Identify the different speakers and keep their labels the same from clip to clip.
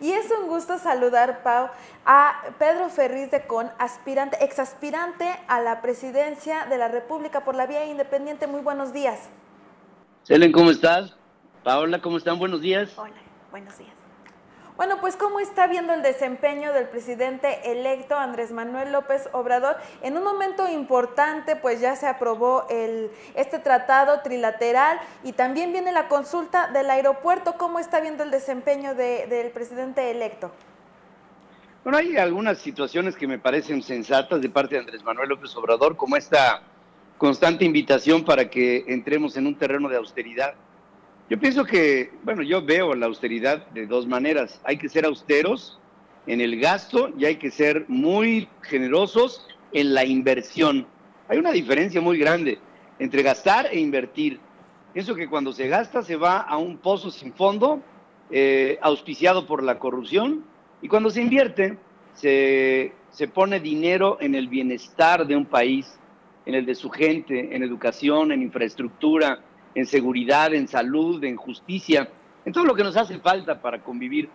Speaker 1: Y es un gusto saludar, Pau, a Pedro Ferriz de Con, aspirante, exaspirante a la presidencia de la República por la vía independiente. Muy buenos días.
Speaker 2: Selen, ¿cómo estás? Paola, ¿cómo están? Buenos días.
Speaker 1: Hola, buenos días. Bueno, pues ¿cómo está viendo el desempeño del presidente electo Andrés Manuel López Obrador? En un momento importante, pues ya se aprobó el, este tratado trilateral y también viene la consulta del aeropuerto. ¿Cómo está viendo el desempeño del presidente electo?
Speaker 2: Bueno, hay algunas situaciones que me parecen sensatas de parte de Andrés Manuel López Obrador, como esta constante invitación para que entremos en un terreno de austeridad yo pienso que, bueno, yo veo la austeridad de dos maneras. Hay que ser austeros en el gasto y hay que ser muy generosos en la inversión. Hay una diferencia muy grande entre gastar e invertir. Pienso que cuando se gasta se va a un pozo sin fondo, eh, auspiciado por la corrupción, y cuando se invierte se, se pone dinero en el bienestar de un país, en el de su gente, en educación, en infraestructura, en seguridad, en salud, en justicia, en todo lo que nos hace falta para convivir.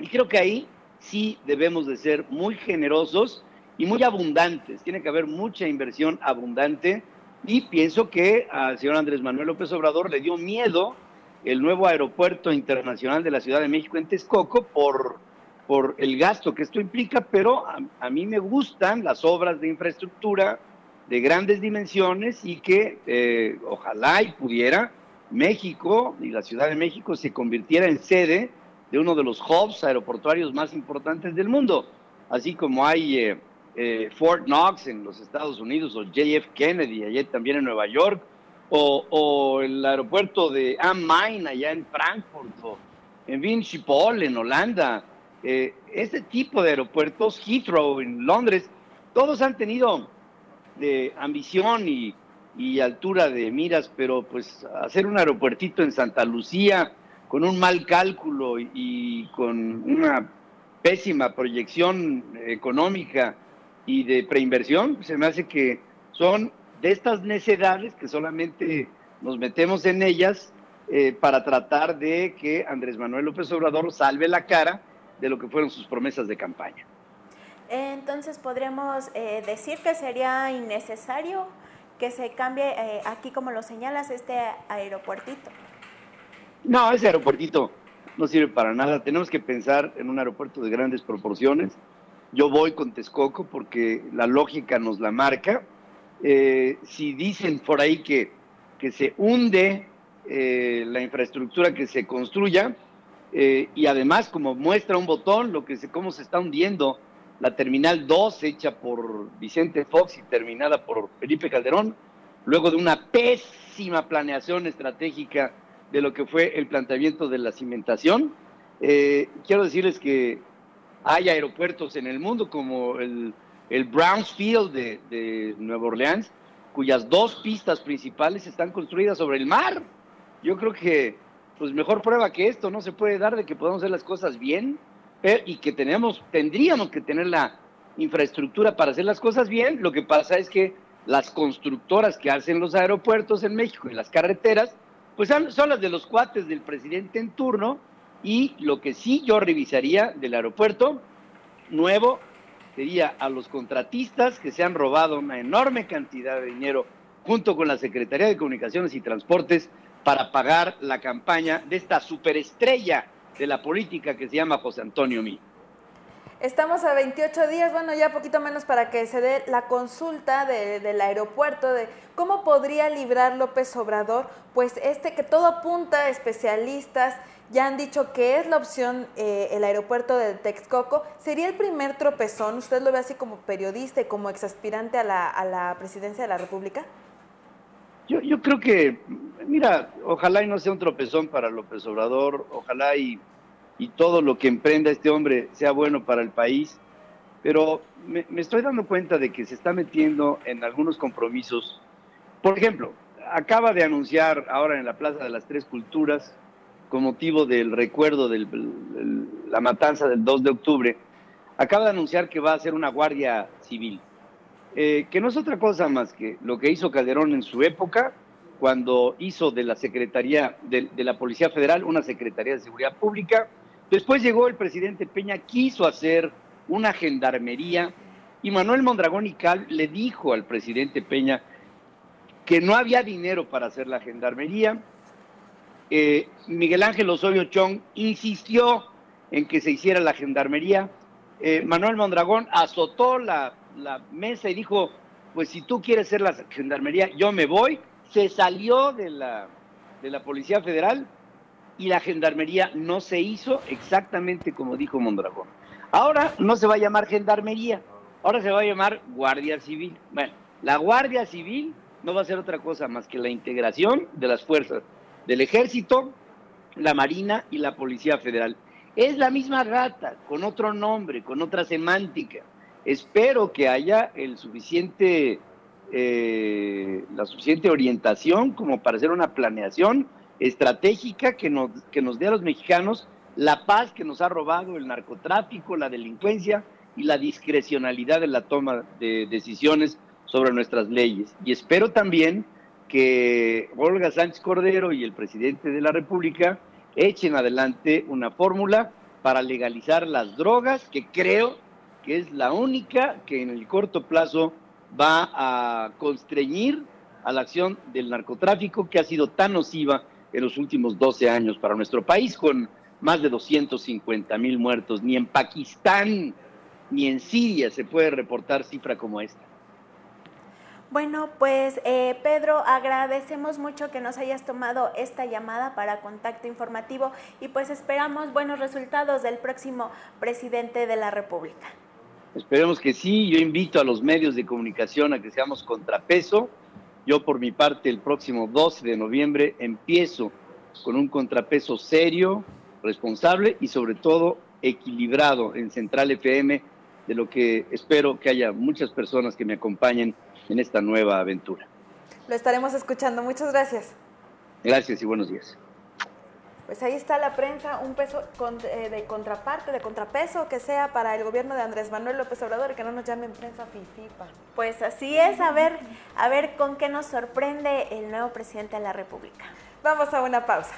Speaker 2: Y creo que ahí sí debemos de ser muy generosos y muy abundantes. Tiene que haber mucha inversión abundante y pienso que al señor Andrés Manuel López Obrador le dio miedo el nuevo aeropuerto internacional de la Ciudad de México en Texcoco por, por el gasto que esto implica, pero a, a mí me gustan las obras de infraestructura, de grandes dimensiones y que eh, ojalá y pudiera México y la Ciudad de México se convirtiera en sede de uno de los hubs aeroportuarios más importantes del mundo, así como hay eh, eh, Fort Knox en los Estados Unidos o JF Kennedy ayer también en Nueva York, o, el aeropuerto de Main allá en Frankfurt, o en Vinchipol en Holanda. este tipo de aeropuertos, Heathrow en Londres, todos han tenido de ambición y, altura de miras, pero pues hacer un aeropuertito en Santa Lucía con un mal cálculo y, con una pésima proyección económica y de preinversión, se me hace que son de estas necedades que solamente nos metemos en ellas eh, para tratar de que Andrés Manuel López Obrador salve la cara de lo que fueron sus promesas de campaña.
Speaker 1: Entonces podríamos eh, decir que sería innecesario que se cambie eh, aquí, como lo señalas, este aeropuertito.
Speaker 2: No, ese aeropuertito no sirve para nada. Tenemos que pensar en un aeropuerto de grandes proporciones. Yo voy con Texcoco porque la lógica nos la marca. Eh, si dicen por ahí que, que se hunde la infraestructura que se construya, y además como muestra un botón lo que se, cómo se está hundiendo la Terminal 2 hecha por Vicente Fox y terminada por Felipe Calderón, luego de una pésima planeación estratégica de lo que fue el planteamiento de la cimentación. Eh, quiero decirles que hay aeropuertos en el mundo como el, el Brownsfield de, de Nueva Orleans, cuyas dos pistas principales están construidas sobre el mar. Yo creo que, pues mejor prueba que esto no se puede dar de que podamos hacer las cosas bien y que tenemos, tendríamos que tener la infraestructura para hacer las cosas bien. Lo que pasa es que las constructoras que hacen los aeropuertos en México y las carreteras, pues son las de los cuates del presidente en turno. Y lo que sí yo revisaría del aeropuerto nuevo sería a los contratistas que se han robado una enorme cantidad de dinero junto con la Secretaría de Comunicaciones y Transportes para pagar la campaña de esta superestrella de la política que se llama José Antonio Mí.
Speaker 1: Estamos a 28 días, bueno, ya poquito menos para que se dé la consulta del aeropuerto de cómo podría librar López Obrador, pues este que todo apunta, especialistas ya han dicho que es la opción eh, el aeropuerto de Texcoco. ¿Sería el primer tropezón? ¿Usted lo ve así como periodista y como exaspirante a la, a la presidencia de la República?
Speaker 2: Yo, yo creo que, mira, ojalá y no sea un tropezón para López Obrador, ojalá y, y todo lo que emprenda este hombre sea bueno para el país, pero me, estoy dando cuenta de que se está metiendo en algunos compromisos. Por ejemplo, acaba de anunciar ahora en la Plaza de las Tres Culturas, con motivo del recuerdo de la matanza del 2 de octubre, acaba de anunciar que va a hacer una guardia civil. Eh, que no es otra cosa más que lo que hizo Calderón en su época, cuando hizo de la Secretaría de, la Policía Federal una Secretaría de Seguridad Pública, Después llegó el presidente Peña, quiso hacer una gendarmería y Manuel Mondragón y Cal le dijo al presidente Peña que no había dinero para hacer la gendarmería. Eh, Miguel Ángel Osorio Chong insistió en que se hiciera la gendarmería. Eh, Manuel Mondragón azotó la, la mesa y dijo, pues si tú quieres hacer la gendarmería, yo me voy. Se salió de la, de la Policía Federal y la gendarmería no se hizo exactamente como dijo Mondragón. Ahora no se va a llamar gendarmería, ahora se va a llamar Guardia Civil. Bueno, la Guardia Civil no va a ser otra cosa más que la integración de las fuerzas del Ejército, la Marina y la Policía Federal. Es la misma gata, con otro nombre, con otra semántica. Espero que haya el suficiente, eh, la suficiente orientación como para hacer una planeación estratégica que nos, que nos dé a los mexicanos la paz que nos ha robado el narcotráfico, la delincuencia y la discrecionalidad de la toma de decisiones sobre nuestras leyes. Y espero también que Olga Sánchez Cordero y el presidente de la República echen adelante una fórmula para legalizar las drogas, que creo que es la única que en el corto plazo va a constreñir a la acción del narcotráfico que ha sido tan nociva en los últimos 12 años para nuestro país, con más de 250 mil muertos. Ni en Pakistán ni en Siria se puede reportar cifra como esta.
Speaker 3: Bueno, pues eh, Pedro, agradecemos mucho que nos hayas tomado esta llamada para contacto informativo y pues esperamos buenos resultados del próximo presidente de la República.
Speaker 2: Esperemos que sí, yo invito a los medios de comunicación a que seamos contrapeso. Yo por mi parte el próximo 12 de noviembre empiezo con un contrapeso serio, responsable y sobre todo equilibrado en Central FM, de lo que espero que haya muchas personas que me acompañen en esta nueva aventura.
Speaker 1: Lo estaremos escuchando. Muchas gracias.
Speaker 2: Gracias y buenos días.
Speaker 1: Pues ahí está la prensa, un peso eh, de contraparte, de contrapeso que sea para el gobierno de Andrés Manuel López Obrador que no nos llamen prensa fifipa.
Speaker 3: Pues así es, a ver, a ver con qué nos sorprende el nuevo presidente de la República.
Speaker 1: Vamos a una pausa.